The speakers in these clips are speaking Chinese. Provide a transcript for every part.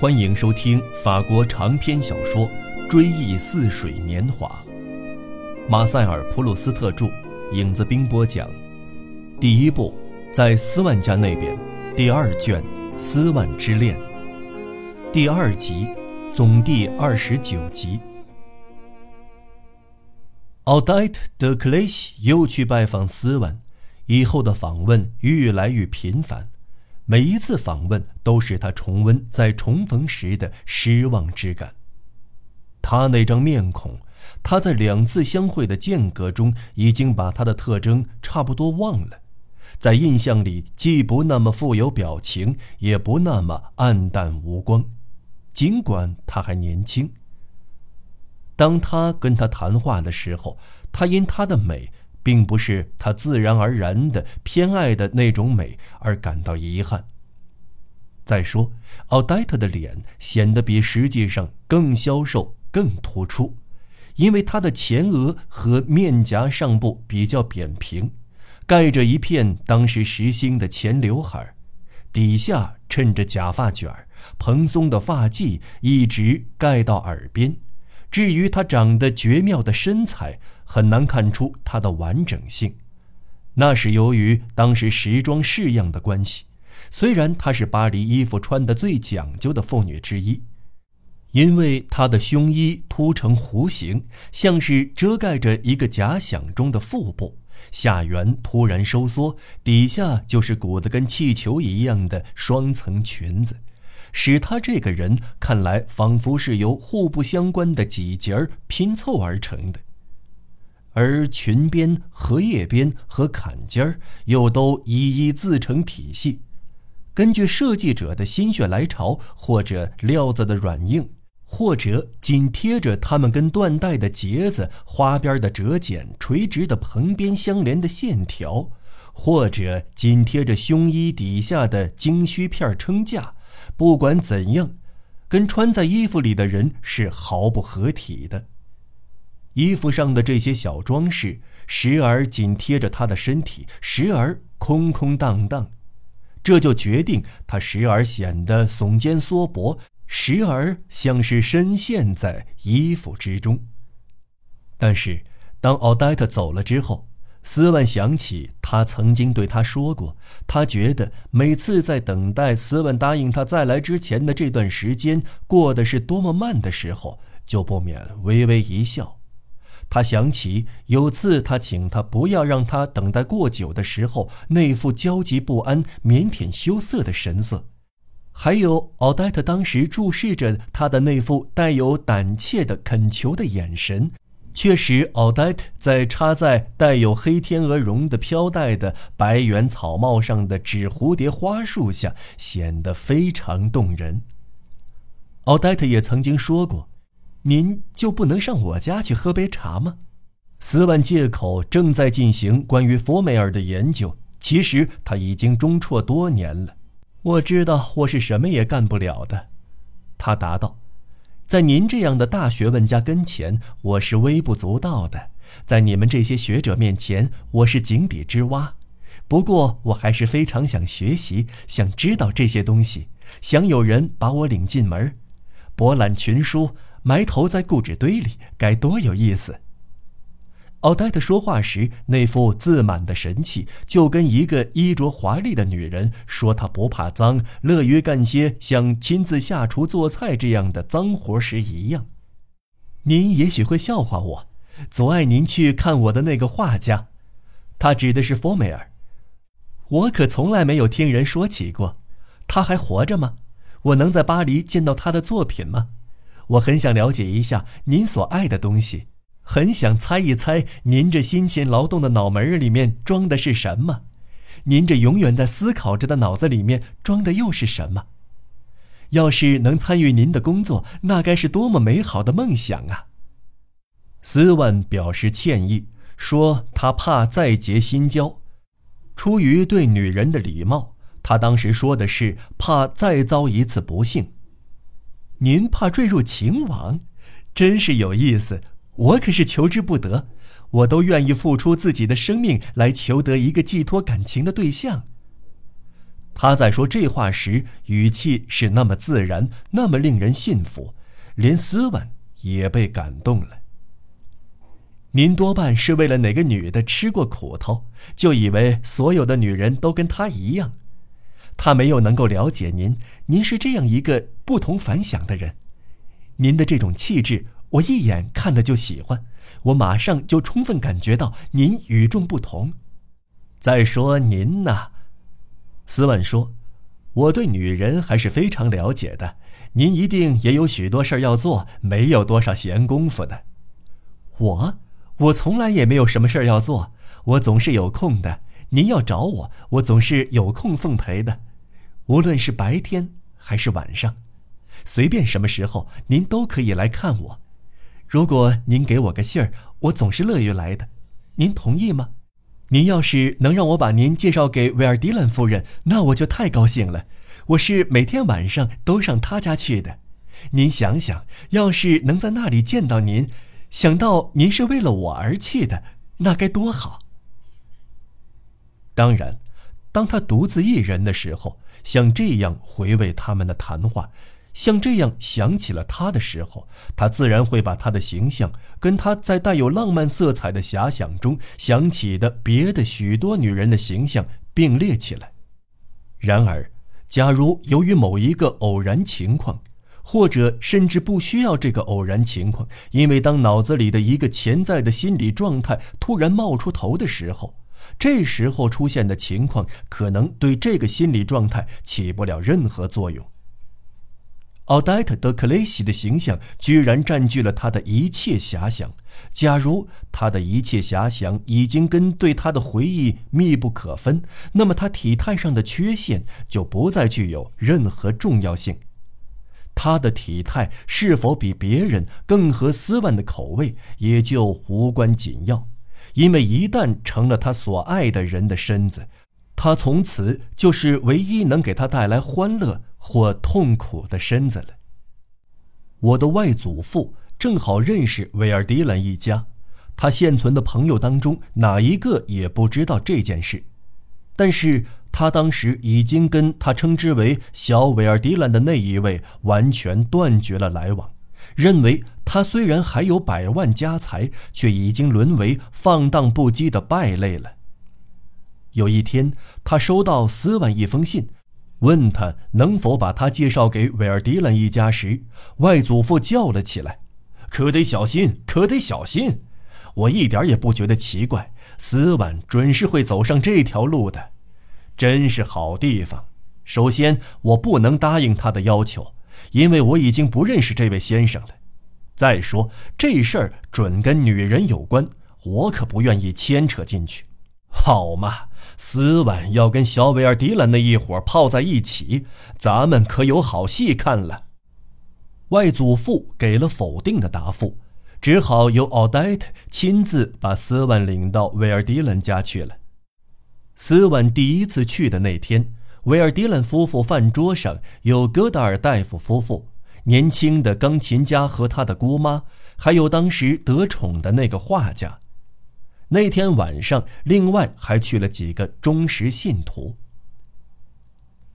欢迎收听法国长篇小说《追忆似水年华》，马塞尔·普鲁斯特著，影子兵播讲。第一部，在斯万家那边，第二卷《斯万之恋》，第二集，总第二十九集。奥黛特·德克雷西又去拜访斯万，以后的访问愈来愈频繁。每一次访问都使他重温在重逢时的失望之感。他那张面孔，他在两次相会的间隔中已经把他的特征差不多忘了，在印象里既不那么富有表情，也不那么黯淡无光。尽管他还年轻。当他跟他谈话的时候，他因他的美。并不是他自然而然的偏爱的那种美而感到遗憾。再说，奥黛特的脸显得比实际上更消瘦、更突出，因为她的前额和面颊上部比较扁平，盖着一片当时时兴的前刘海底下衬着假发卷蓬松的发髻一直盖到耳边。至于她长得绝妙的身材，很难看出她的完整性，那是由于当时时装式样的关系。虽然她是巴黎衣服穿得最讲究的妇女之一，因为她的胸衣凸成弧形，像是遮盖着一个假想中的腹部，下缘突然收缩，底下就是鼓得跟气球一样的双层裙子，使他这个人看来仿佛是由互不相关的几节儿拼凑而成的。而裙边、荷叶边和坎肩儿又都一一自成体系，根据设计者的心血来潮，或者料子的软硬，或者紧贴着它们跟缎带的结子、花边的折剪、垂直的蓬边相连的线条，或者紧贴着胸衣底下的精须片撑架，不管怎样，跟穿在衣服里的人是毫不合体的。衣服上的这些小装饰，时而紧贴着他的身体，时而空空荡荡，这就决定他时而显得耸肩缩脖，时而像是深陷在衣服之中。但是，当奥黛特走了之后，斯万想起他曾经对他说过，他觉得每次在等待斯万答应他再来之前的这段时间过得是多么慢的时候，就不免微微一笑。他想起有次他请他不要让他等待过久的时候，那副焦急不安、腼腆羞涩的神色，还有奥黛特当时注视着他的那副带有胆怯的恳求的眼神，确实奥黛特在插在带有黑天鹅绒的飘带的白圆草帽上的纸蝴蝶花束下显得非常动人。奥黛特也曾经说过。您就不能上我家去喝杯茶吗？斯万借口正在进行关于佛梅尔的研究，其实他已经中辍多年了。我知道我是什么也干不了的，他答道。在您这样的大学问家跟前，我是微不足道的；在你们这些学者面前，我是井底之蛙。不过，我还是非常想学习，想知道这些东西，想有人把我领进门，博览群书。埋头在故纸堆里，该多有意思！奥黛特说话时那副自满的神气，就跟一个衣着华丽的女人说她不怕脏，乐于干些像亲自下厨做菜这样的脏活时一样。您也许会笑话我，阻碍您去看我的那个画家，他指的是佛梅尔。我可从来没有听人说起过，他还活着吗？我能在巴黎见到他的作品吗？我很想了解一下您所爱的东西，很想猜一猜您这辛勤劳动的脑门儿里面装的是什么，您这永远在思考着的脑子里面装的又是什么？要是能参与您的工作，那该是多么美好的梦想啊！斯万表示歉意，说他怕再结新交，出于对女人的礼貌，他当时说的是怕再遭一次不幸。您怕坠入情网，真是有意思。我可是求之不得，我都愿意付出自己的生命来求得一个寄托感情的对象。他在说这话时，语气是那么自然，那么令人信服，连斯文也被感动了。您多半是为了哪个女的吃过苦头，就以为所有的女人都跟她一样。他没有能够了解您，您是这样一个不同凡响的人。您的这种气质，我一眼看了就喜欢，我马上就充分感觉到您与众不同。再说您呢，斯文说：“我对女人还是非常了解的。您一定也有许多事儿要做，没有多少闲工夫的。我，我从来也没有什么事儿要做，我总是有空的。您要找我，我总是有空奉陪的。无论是白天还是晚上，随便什么时候，您都可以来看我。如果您给我个信儿，我总是乐于来的。您同意吗？”您要是能让我把您介绍给维尔迪兰夫人，那我就太高兴了。我是每天晚上都上她家去的。您想想，要是能在那里见到您，想到您是为了我而去的，那该多好。当然，当他独自一人的时候，像这样回味他们的谈话。像这样想起了他的时候，他自然会把他的形象跟他在带有浪漫色彩的遐想中想起的别的许多女人的形象并列起来。然而，假如由于某一个偶然情况，或者甚至不需要这个偶然情况，因为当脑子里的一个潜在的心理状态突然冒出头的时候，这时候出现的情况可能对这个心理状态起不了任何作用。奥黛特·德克雷西的形象居然占据了他的一切遐想。假如他的一切遐想已经跟对他的回忆密不可分，那么他体态上的缺陷就不再具有任何重要性。他的体态是否比别人更合斯万的口味，也就无关紧要，因为一旦成了他所爱的人的身子，他从此就是唯一能给他带来欢乐。或痛苦的身子了。我的外祖父正好认识维尔迪兰一家，他现存的朋友当中哪一个也不知道这件事，但是他当时已经跟他称之为小维尔迪兰的那一位完全断绝了来往，认为他虽然还有百万家财，却已经沦为放荡不羁的败类了。有一天，他收到斯万一封信。问他能否把他介绍给韦尔迪兰一家时，外祖父叫了起来：“可得小心，可得小心！我一点也不觉得奇怪，斯万准是会走上这条路的，真是好地方。首先，我不能答应他的要求，因为我已经不认识这位先生了。再说，这事儿准跟女人有关，我可不愿意牵扯进去。好嘛。”斯万要跟小维尔迪兰那一伙泡在一起，咱们可有好戏看了。外祖父给了否定的答复，只好由奥黛特亲自把斯万领到维尔迪兰家去了。斯万第一次去的那天，维尔迪兰夫妇饭桌上有戈达尔大夫夫妇、年轻的钢琴家和他的姑妈，还有当时得宠的那个画家。那天晚上，另外还去了几个忠实信徒。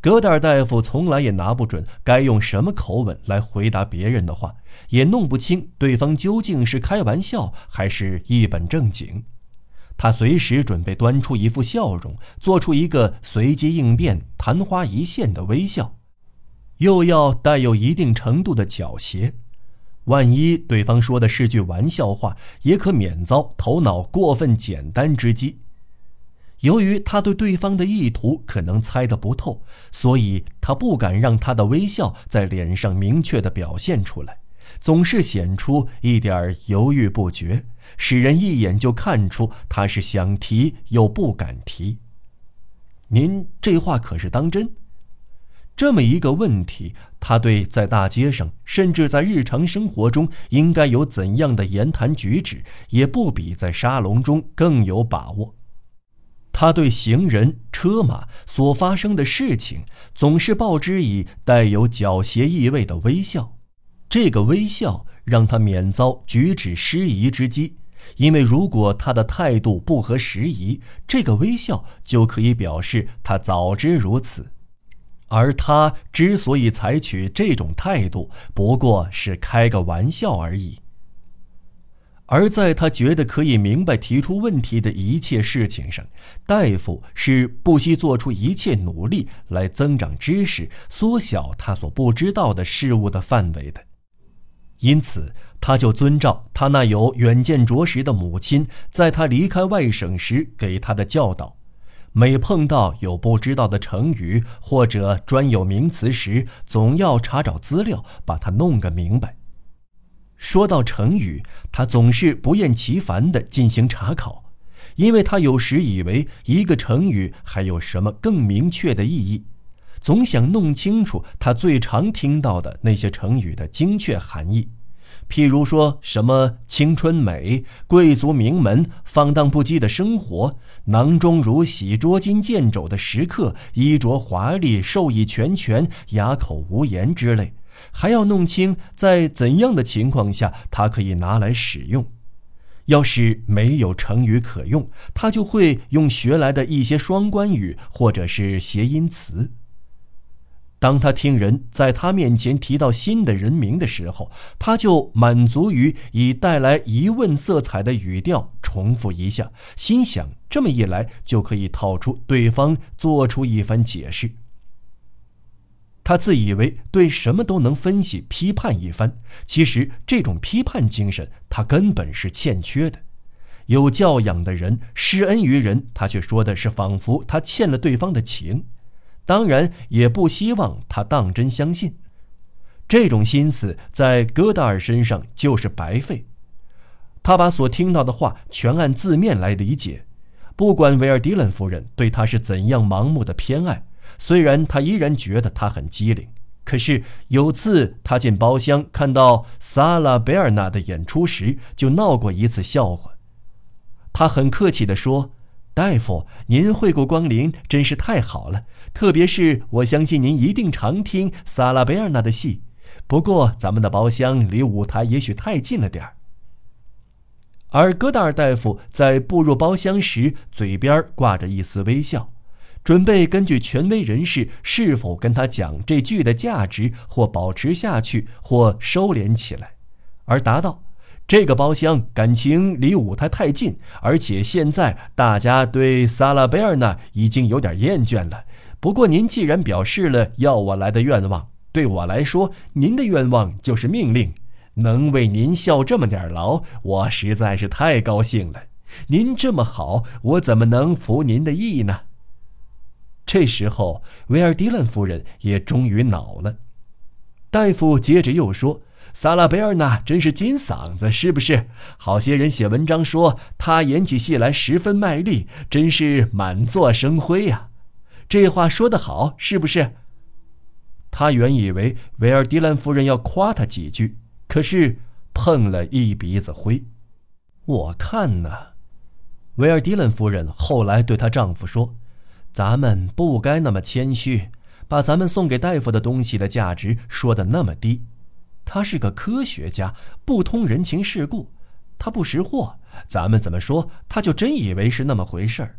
格达尔大夫从来也拿不准该用什么口吻来回答别人的话，也弄不清对方究竟是开玩笑还是一本正经。他随时准备端出一副笑容，做出一个随机应变、昙花一现的微笑，又要带有一定程度的狡黠。万一对方说的是句玩笑话，也可免遭头脑过分简单之击。由于他对对方的意图可能猜得不透，所以他不敢让他的微笑在脸上明确地表现出来，总是显出一点犹豫不决，使人一眼就看出他是想提又不敢提。您这话可是当真？这么一个问题，他对在大街上，甚至在日常生活中应该有怎样的言谈举止，也不比在沙龙中更有把握。他对行人、车马所发生的事情，总是报之以带有狡黠意味的微笑。这个微笑让他免遭举止失仪之机，因为如果他的态度不合时宜，这个微笑就可以表示他早知如此。而他之所以采取这种态度，不过是开个玩笑而已。而在他觉得可以明白提出问题的一切事情上，大夫是不惜做出一切努力来增长知识、缩小他所不知道的事物的范围的。因此，他就遵照他那有远见卓识的母亲在他离开外省时给他的教导：每碰到有不知道的成语或者专有名词时，总要查找资料，把它弄个明白。说到成语，他总是不厌其烦地进行查考，因为他有时以为一个成语还有什么更明确的意义，总想弄清楚他最常听到的那些成语的精确含义。譬如说什么“青春美”“贵族名门”“放荡不羁的生活”“囊中如洗捉襟见肘的时刻”“衣着华丽”“授意全权”“哑口无言”之类。还要弄清在怎样的情况下它可以拿来使用。要是没有成语可用，他就会用学来的一些双关语或者是谐音词。当他听人在他面前提到新的人名的时候，他就满足于以带来疑问色彩的语调重复一下，心想这么一来就可以套出对方做出一番解释。他自以为对什么都能分析批判一番，其实这种批判精神他根本是欠缺的。有教养的人施恩于人，他却说的是仿佛他欠了对方的情，当然也不希望他当真相信。这种心思在戈达尔身上就是白费。他把所听到的话全按字面来理解，不管维尔迪伦夫人对他是怎样盲目的偏爱。虽然他依然觉得他很机灵，可是有次他进包厢看到萨拉贝尔纳的演出时，就闹过一次笑话。他很客气地说：“大夫，您惠顾光临，真是太好了。特别是我相信您一定常听萨拉贝尔纳的戏。不过咱们的包厢离舞台也许太近了点儿。”而戈达尔大夫在步入包厢时，嘴边挂着一丝微笑。准备根据权威人士是否跟他讲这剧的价值，或保持下去，或收敛起来，而达到这个包厢感情离舞台太近，而且现在大家对萨拉贝尔娜已经有点厌倦了。不过您既然表示了要我来的愿望，对我来说，您的愿望就是命令。能为您效这么点劳，我实在是太高兴了。您这么好，我怎么能服您的意呢？这时候，维尔迪兰夫人也终于恼了。大夫接着又说：“萨拉贝尔纳真是金嗓子，是不是？好些人写文章说他演起戏来十分卖力，真是满座生辉呀。这话说得好，是不是？”他原以为维尔迪兰夫人要夸他几句，可是碰了一鼻子灰。我看呢，维尔迪兰夫人后来对她丈夫说。咱们不该那么谦虚，把咱们送给大夫的东西的价值说的那么低。他是个科学家，不通人情世故，他不识货，咱们怎么说他就真以为是那么回事儿？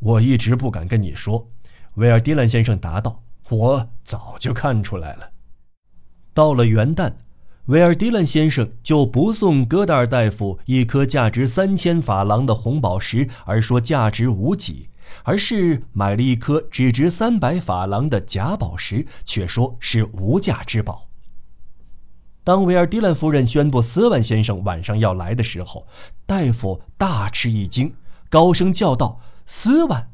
我一直不敢跟你说，威尔迪兰先生答道。我早就看出来了。到了元旦，威尔迪兰先生就不送戈达尔大夫一颗价值三千法郎的红宝石，而说价值无几。而是买了一颗只值三百法郎的假宝石，却说是无价之宝。当维尔迪兰夫人宣布斯万先生晚上要来的时候，大夫大吃一惊，高声叫道：“斯万！”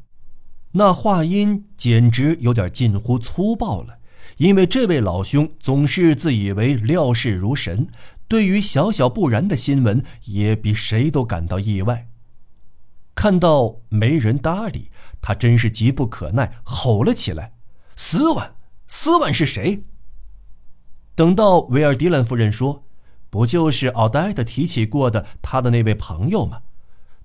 那话音简直有点近乎粗暴了，因为这位老兄总是自以为料事如神，对于小小不然的新闻也比谁都感到意外。看到没人搭理他，真是急不可耐，吼了起来：“斯万，斯万是谁？”等到维尔迪兰夫人说：“不就是奥黛特提起过的他的那位朋友吗？”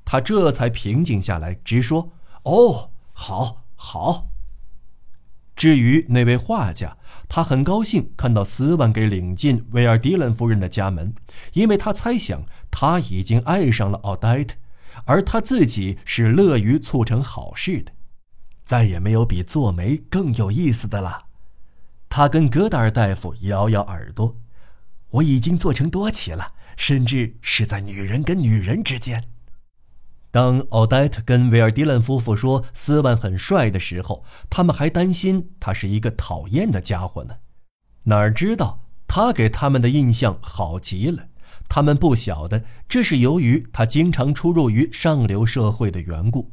他这才平静下来，直说：“哦，好，好。”至于那位画家，他很高兴看到斯万给领进维尔迪兰夫人的家门，因为他猜想他已经爱上了奥黛特。而他自己是乐于促成好事的。再也没有比做媒更有意思的了。他跟戈达尔大夫摇摇耳朵：“我已经做成多奇了，甚至是在女人跟女人之间。”当奥黛特跟维尔迪兰夫妇说斯万很帅的时候，他们还担心他是一个讨厌的家伙呢。哪知道他给他们的印象好极了。他们不晓得，这是由于他经常出入于上流社会的缘故。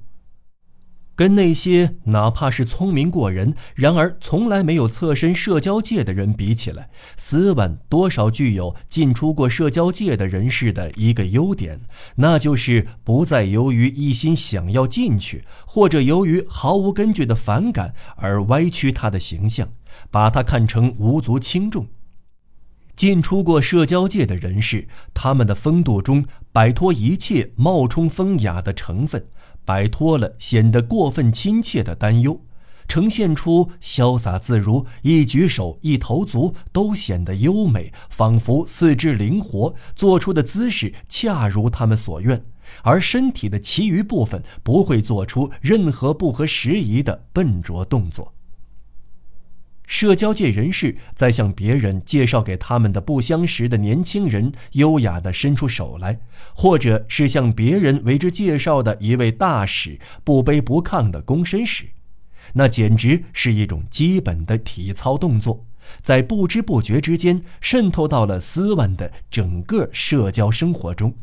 跟那些哪怕是聪明过人，然而从来没有侧身社交界的人比起来，斯万多少具有进出过社交界的人士的一个优点，那就是不再由于一心想要进去，或者由于毫无根据的反感而歪曲他的形象，把他看成无足轻重。进出过社交界的人士，他们的风度中摆脱一切冒充风雅的成分，摆脱了显得过分亲切的担忧，呈现出潇洒自如，一举手一投足都显得优美，仿佛四肢灵活，做出的姿势恰如他们所愿，而身体的其余部分不会做出任何不合时宜的笨拙动作。社交界人士在向别人介绍给他们的不相识的年轻人优雅地伸出手来，或者是向别人为之介绍的一位大使不卑不亢地躬身时，那简直是一种基本的体操动作，在不知不觉之间渗透到了斯万的整个社交生活中。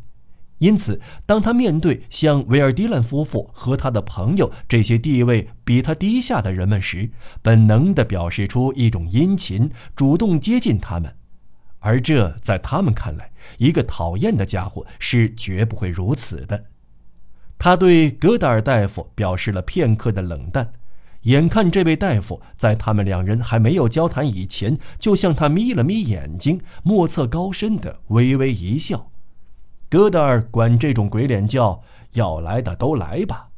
因此，当他面对像维尔迪兰夫妇和他的朋友这些地位比他低下的人们时，本能地表示出一种殷勤，主动接近他们。而这在他们看来，一个讨厌的家伙是绝不会如此的。他对戈达尔大夫表示了片刻的冷淡，眼看这位大夫在他们两人还没有交谈以前，就向他眯了眯眼睛，莫测高深地微微一笑。戈达尔管这种鬼脸叫“要来的都来吧”。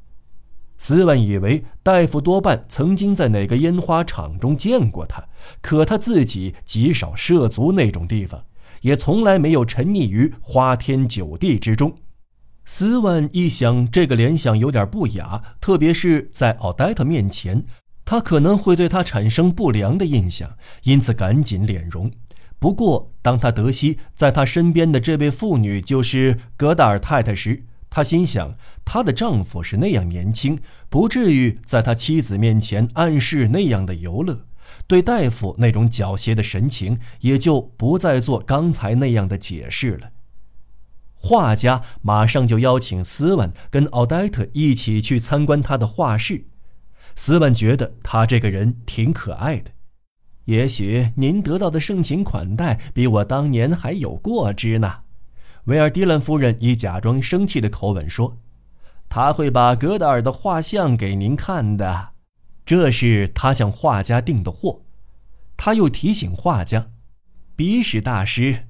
斯万以为大夫多半曾经在哪个烟花场中见过他，可他自己极少涉足那种地方，也从来没有沉溺于花天酒地之中。斯万一想这个联想有点不雅，特别是在奥黛特面前，他可能会对他产生不良的印象，因此赶紧脸容。不过，当他得悉在他身边的这位妇女就是格达尔太太时，他心想，她的丈夫是那样年轻，不至于在他妻子面前暗示那样的游乐。对大夫那种狡黠的神情，也就不再做刚才那样的解释了。画家马上就邀请斯文跟奥黛特一起去参观他的画室。斯文觉得他这个人挺可爱的。也许您得到的盛情款待比我当年还有过之呢，维尔迪兰夫人以假装生气的口吻说：“他会把戈达尔的画像给您看的，这是他向画家订的货。”他又提醒画家：“比使大师，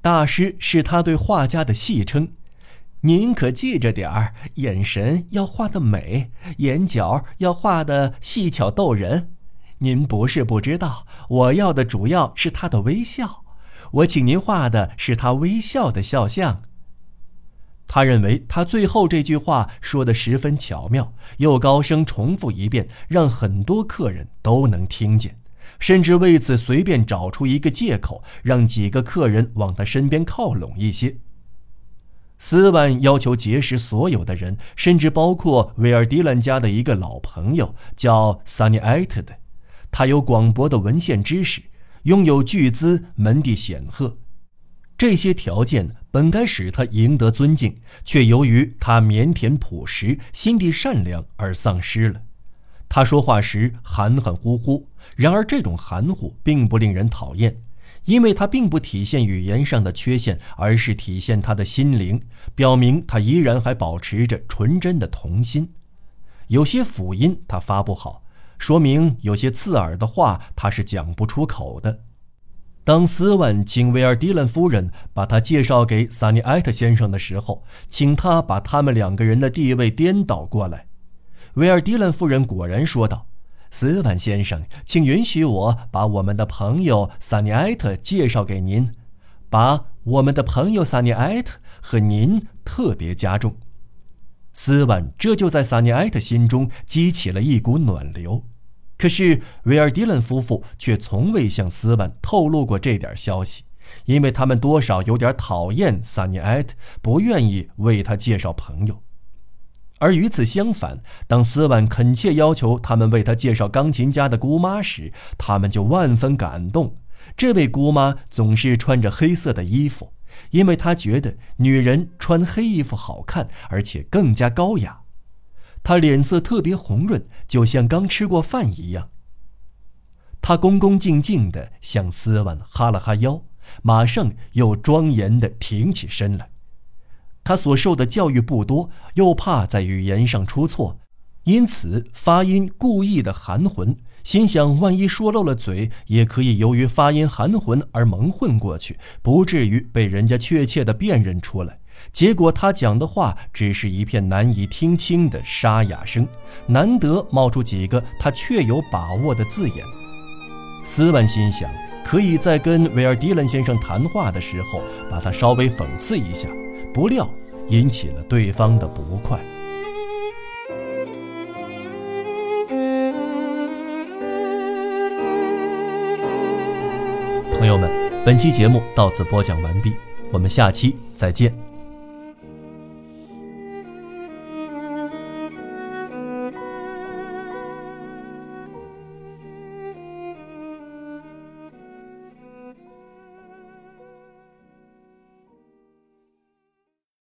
大师是他对画家的戏称，您可记着点儿，眼神要画的美，眼角要画的细巧逗人。”您不是不知道，我要的主要是他的微笑。我请您画的是他微笑的肖像。他认为他最后这句话说的十分巧妙，又高声重复一遍，让很多客人都能听见，甚至为此随便找出一个借口，让几个客人往他身边靠拢一些。斯万要求结识所有的人，甚至包括维尔迪兰家的一个老朋友，叫萨尼埃特的。他有广博的文献知识，拥有巨资，门第显赫，这些条件本该使他赢得尊敬，却由于他腼腆朴实、心地善良而丧失了。他说话时含含糊糊，然而这种含糊并不令人讨厌，因为他并不体现语言上的缺陷，而是体现他的心灵，表明他依然还保持着纯真的童心。有些辅音他发不好。说明有些刺耳的话他是讲不出口的。当斯万请维尔迪兰夫人把他介绍给萨尼埃特先生的时候，请他把他们两个人的地位颠倒过来。维尔迪兰夫人果然说道：“斯万先生，请允许我把我们的朋友萨尼埃特介绍给您，把我们的朋友萨尼埃特和您特别加重。”斯万这就在萨尼埃特心中激起了一股暖流。可是维尔迪伦夫妇却从未向斯万透露过这点消息，因为他们多少有点讨厌萨尼埃特，不愿意为他介绍朋友。而与此相反，当斯万恳切要求他们为他介绍钢琴家的姑妈时，他们就万分感动。这位姑妈总是穿着黑色的衣服，因为他觉得女人穿黑衣服好看，而且更加高雅。她脸色特别红润，就像刚吃过饭一样。她恭恭敬敬地向斯万哈了哈腰，马上又庄严地挺起身来。他所受的教育不多，又怕在语言上出错，因此发音故意的含混。心想，万一说漏了嘴，也可以由于发音含混而蒙混过去，不至于被人家确切的辨认出来。结果他讲的话只是一片难以听清的沙哑声，难得冒出几个他确有把握的字眼。斯万心想，可以在跟维尔迪兰先生谈话的时候，把他稍微讽刺一下。不料引起了对方的不快。朋友们，本期节目到此播讲完毕，我们下期再见。